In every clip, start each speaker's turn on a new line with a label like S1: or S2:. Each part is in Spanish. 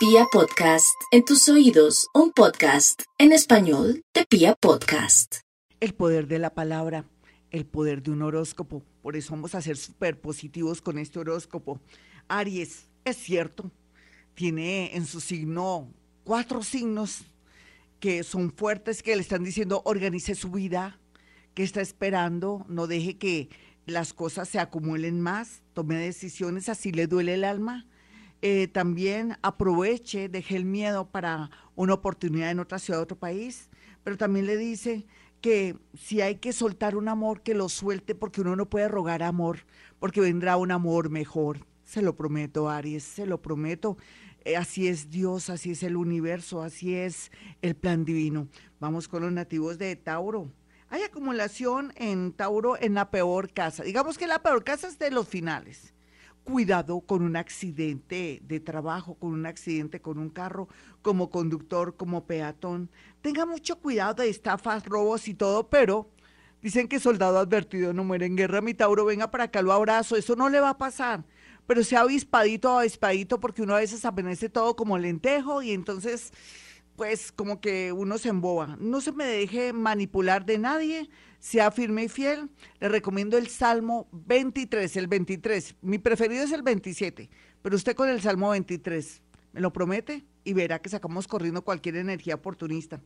S1: Pia Podcast, en tus oídos, un podcast en español de Pia Podcast.
S2: El poder de la palabra, el poder de un horóscopo. Por eso vamos a ser súper positivos con este horóscopo. Aries, es cierto, tiene en su signo cuatro signos que son fuertes, que le están diciendo organice su vida, que está esperando, no deje que las cosas se acumulen más, tome decisiones, así le duele el alma. Eh, también aproveche, deje el miedo para una oportunidad en otra ciudad, otro país, pero también le dice que si hay que soltar un amor, que lo suelte, porque uno no puede rogar amor, porque vendrá un amor mejor. Se lo prometo, Aries, se lo prometo. Eh, así es Dios, así es el universo, así es el plan divino. Vamos con los nativos de Tauro. Hay acumulación en Tauro en la peor casa. Digamos que la peor casa es de los finales. Cuidado con un accidente de trabajo, con un accidente con un carro, como conductor, como peatón. Tenga mucho cuidado de estafas, robos y todo, pero dicen que soldado advertido no muere en guerra. Mi Tauro, venga para acá, lo abrazo. Eso no le va a pasar. Pero sea avispadito, avispadito, porque uno a veces apenece todo como lentejo y entonces pues como que uno se emboba. No se me deje manipular de nadie, sea firme y fiel. Le recomiendo el Salmo 23, el 23. Mi preferido es el 27, pero usted con el Salmo 23, ¿me lo promete? Y verá que sacamos corriendo cualquier energía oportunista.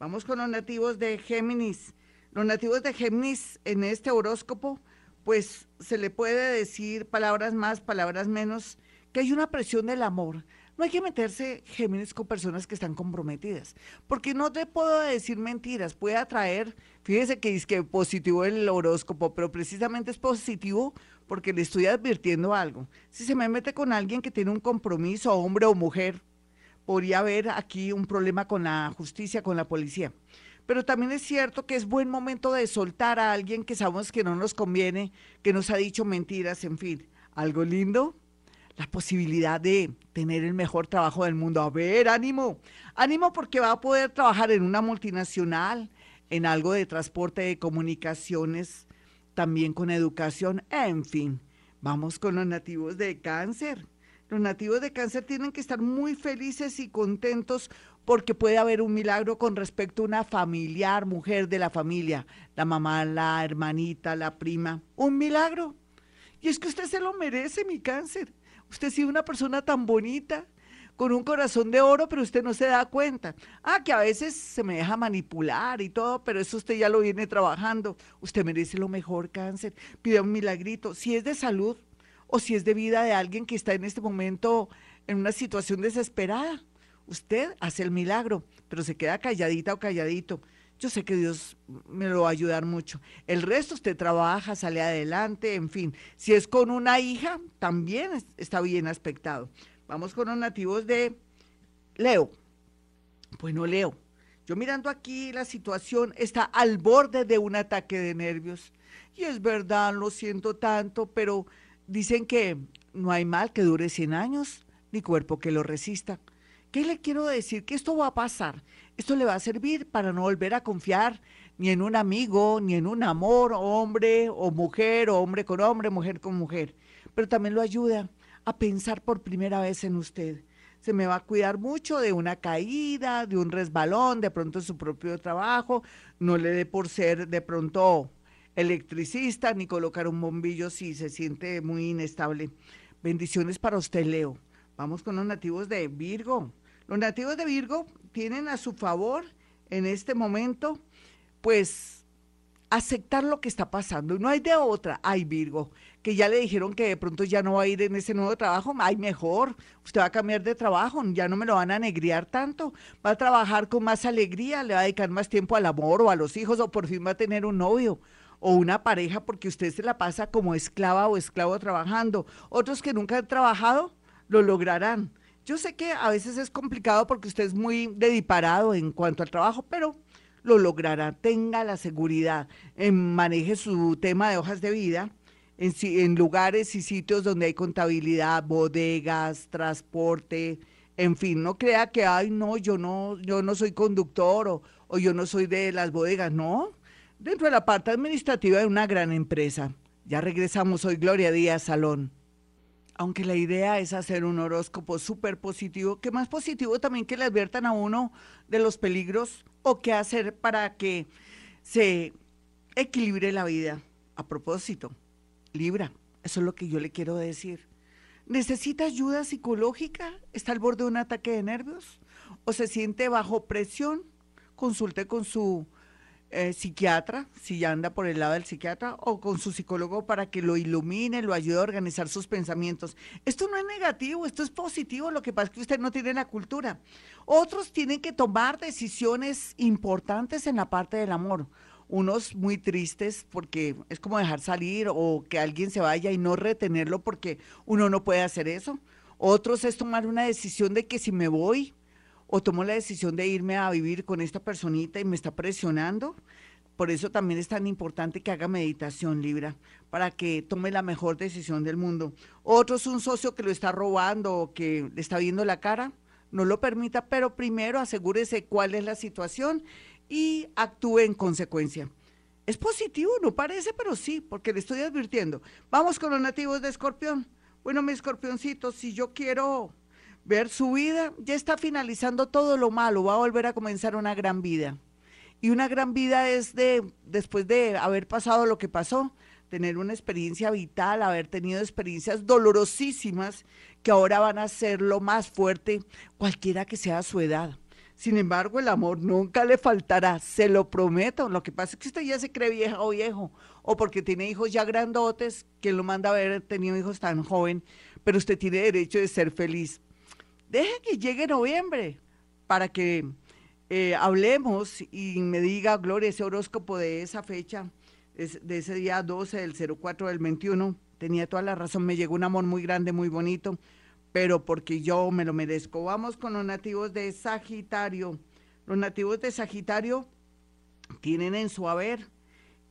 S2: Vamos con los nativos de Géminis. Los nativos de Géminis en este horóscopo, pues se le puede decir palabras más, palabras menos, que hay una presión del amor no hay que meterse, Géminis, con personas que están comprometidas, porque no te puedo decir mentiras, puede atraer, fíjese que es que positivo el horóscopo, pero precisamente es positivo porque le estoy advirtiendo algo. Si se me mete con alguien que tiene un compromiso, hombre o mujer, podría haber aquí un problema con la justicia, con la policía. Pero también es cierto que es buen momento de soltar a alguien que sabemos que no nos conviene, que nos ha dicho mentiras, en fin. Algo lindo, la posibilidad de tener el mejor trabajo del mundo. A ver, ánimo, ánimo porque va a poder trabajar en una multinacional, en algo de transporte de comunicaciones, también con educación, en fin. Vamos con los nativos de cáncer. Los nativos de cáncer tienen que estar muy felices y contentos porque puede haber un milagro con respecto a una familiar, mujer de la familia, la mamá, la hermanita, la prima. Un milagro. Y es que usted se lo merece, mi cáncer. Usted sido una persona tan bonita, con un corazón de oro, pero usted no se da cuenta. Ah, que a veces se me deja manipular y todo, pero eso usted ya lo viene trabajando. Usted merece lo mejor, cáncer. Pida un milagrito. Si es de salud o si es de vida de alguien que está en este momento en una situación desesperada, usted hace el milagro, pero se queda calladita o calladito yo sé que Dios me lo va a ayudar mucho. El resto usted trabaja, sale adelante, en fin. Si es con una hija, también está bien aspectado. Vamos con los nativos de Leo. Bueno, Leo, yo mirando aquí la situación está al borde de un ataque de nervios. Y es verdad, lo siento tanto, pero dicen que no hay mal que dure 100 años, ni cuerpo que lo resista. ¿Qué le quiero decir? Que esto va a pasar. Esto le va a servir para no volver a confiar ni en un amigo, ni en un amor, hombre o mujer, o hombre con hombre, mujer con mujer. Pero también lo ayuda a pensar por primera vez en usted. Se me va a cuidar mucho de una caída, de un resbalón, de pronto en su propio trabajo. No le dé por ser de pronto electricista ni colocar un bombillo si se siente muy inestable. Bendiciones para usted, Leo. Vamos con los nativos de Virgo. Los nativos de Virgo tienen a su favor en este momento, pues, aceptar lo que está pasando. No hay de otra. Ay, Virgo, que ya le dijeron que de pronto ya no va a ir en ese nuevo trabajo. Ay, mejor, usted va a cambiar de trabajo, ya no me lo van a negriar tanto. Va a trabajar con más alegría, le va a dedicar más tiempo al amor o a los hijos, o por fin va a tener un novio o una pareja porque usted se la pasa como esclava o esclavo trabajando. Otros que nunca han trabajado lo lograrán. Yo sé que a veces es complicado porque usted es muy dediparado en cuanto al trabajo, pero lo logrará. Tenga la seguridad, en, maneje su tema de hojas de vida en, en lugares y sitios donde hay contabilidad, bodegas, transporte, en fin, no crea que, ay, no, yo no, yo no soy conductor o, o yo no soy de las bodegas, no. Dentro de la parte administrativa de una gran empresa. Ya regresamos hoy, Gloria Díaz Salón. Aunque la idea es hacer un horóscopo súper positivo, que más positivo también que le adviertan a uno de los peligros o qué hacer para que se equilibre la vida. A propósito, Libra, eso es lo que yo le quiero decir. ¿Necesita ayuda psicológica? ¿Está al borde de un ataque de nervios? ¿O se siente bajo presión? Consulte con su eh, psiquiatra, si ya anda por el lado del psiquiatra, o con su psicólogo para que lo ilumine, lo ayude a organizar sus pensamientos. Esto no es negativo, esto es positivo, lo que pasa es que usted no tiene la cultura. Otros tienen que tomar decisiones importantes en la parte del amor. Unos muy tristes porque es como dejar salir o que alguien se vaya y no retenerlo porque uno no puede hacer eso. Otros es tomar una decisión de que si me voy, o tomo la decisión de irme a vivir con esta personita y me está presionando. Por eso también es tan importante que haga meditación, Libra, para que tome la mejor decisión del mundo. Otro es un socio que lo está robando o que le está viendo la cara. No lo permita, pero primero asegúrese cuál es la situación y actúe en consecuencia. Es positivo, no parece, pero sí, porque le estoy advirtiendo. Vamos con los nativos de Escorpión. Bueno, mi escorpioncito, si yo quiero ver su vida, ya está finalizando todo lo malo, va a volver a comenzar una gran vida. Y una gran vida es de, después de haber pasado lo que pasó, tener una experiencia vital, haber tenido experiencias dolorosísimas que ahora van a ser lo más fuerte, cualquiera que sea su edad. Sin embargo, el amor nunca le faltará, se lo prometo. Lo que pasa es que usted ya se cree vieja o viejo, o porque tiene hijos ya grandotes, que lo manda a haber tenido hijos tan joven, pero usted tiene derecho de ser feliz. Deje que llegue noviembre para que eh, hablemos y me diga, Gloria, ese horóscopo de esa fecha, de ese día 12 del 04 del 21, tenía toda la razón, me llegó un amor muy grande, muy bonito, pero porque yo me lo merezco. Vamos con los nativos de Sagitario. Los nativos de Sagitario tienen en su haber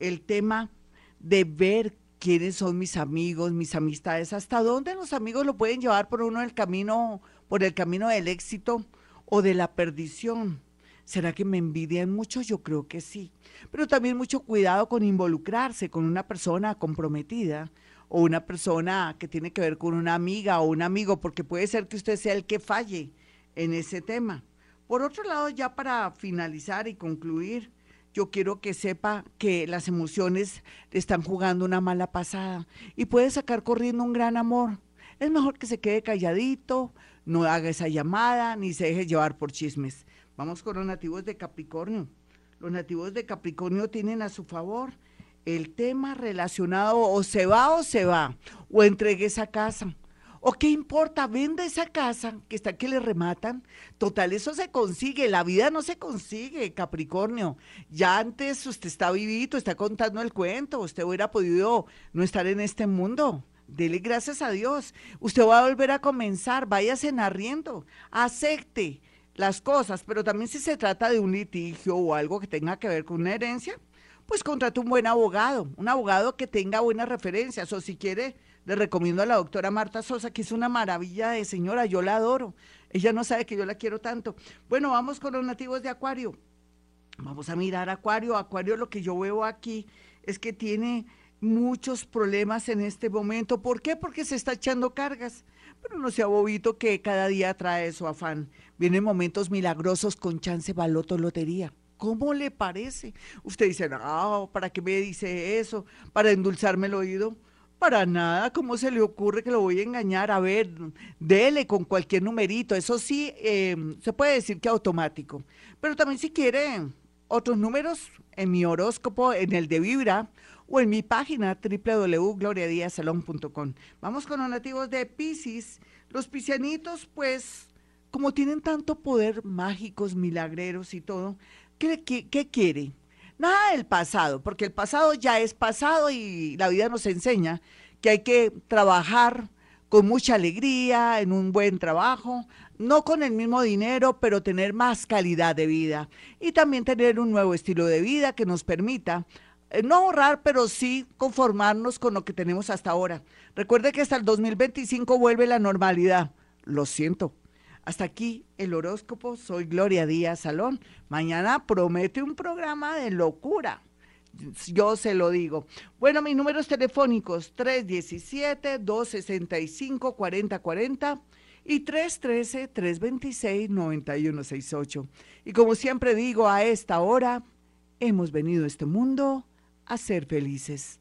S2: el tema de ver quiénes son mis amigos, mis amistades, hasta dónde los amigos lo pueden llevar por uno el camino por el camino del éxito o de la perdición. ¿Será que me envidian mucho? Yo creo que sí. Pero también mucho cuidado con involucrarse con una persona comprometida o una persona que tiene que ver con una amiga o un amigo, porque puede ser que usted sea el que falle en ese tema. Por otro lado, ya para finalizar y concluir, yo quiero que sepa que las emociones le están jugando una mala pasada y puede sacar corriendo un gran amor. Es mejor que se quede calladito, no haga esa llamada ni se deje llevar por chismes. Vamos con los nativos de Capricornio. Los nativos de Capricornio tienen a su favor el tema relacionado o se va o se va, o entregue esa casa. ¿O qué importa? Vende esa casa que está que le rematan. Total, eso se consigue. La vida no se consigue, Capricornio. Ya antes usted está vivito, está contando el cuento. Usted hubiera podido no estar en este mundo. Dele gracias a Dios. Usted va a volver a comenzar, váyase narriendo, acepte las cosas, pero también si se trata de un litigio o algo que tenga que ver con una herencia, pues contrate un buen abogado, un abogado que tenga buenas referencias, o si quiere, le recomiendo a la doctora Marta Sosa, que es una maravilla de señora, yo la adoro. Ella no sabe que yo la quiero tanto. Bueno, vamos con los nativos de Acuario. Vamos a mirar Acuario. Acuario lo que yo veo aquí es que tiene muchos problemas en este momento. ¿Por qué? Porque se está echando cargas. Pero no sea bobito que cada día trae su afán. Vienen momentos milagrosos con chance baloto lotería. ¿Cómo le parece? Usted dice, no, ¿para qué me dice eso? ¿Para endulzarme el oído? Para nada, ¿cómo se le ocurre que lo voy a engañar? A ver, dele con cualquier numerito. Eso sí, em, se puede decir que automático. Pero también si quiere otros números en mi horóscopo, en el de Vibra, o en mi página www.gloriadiasalón.com. Vamos con los nativos de Pisces. Los piscianitos, pues, como tienen tanto poder mágicos, milagreros y todo, ¿qué, qué, quiere? Nada del pasado, porque el pasado ya es pasado y la vida nos enseña que hay que trabajar con mucha alegría, en un buen trabajo, no con el mismo dinero, pero tener más calidad de vida y también tener un nuevo estilo de vida que nos permita eh, no ahorrar, pero sí conformarnos con lo que tenemos hasta ahora. Recuerde que hasta el 2025 vuelve la normalidad. Lo siento. Hasta aquí el horóscopo. Soy Gloria Díaz Salón. Mañana promete un programa de locura. Yo se lo digo. Bueno, mis números telefónicos 317-265-4040 y 313-326-9168. Y como siempre digo, a esta hora hemos venido a este mundo a ser felices.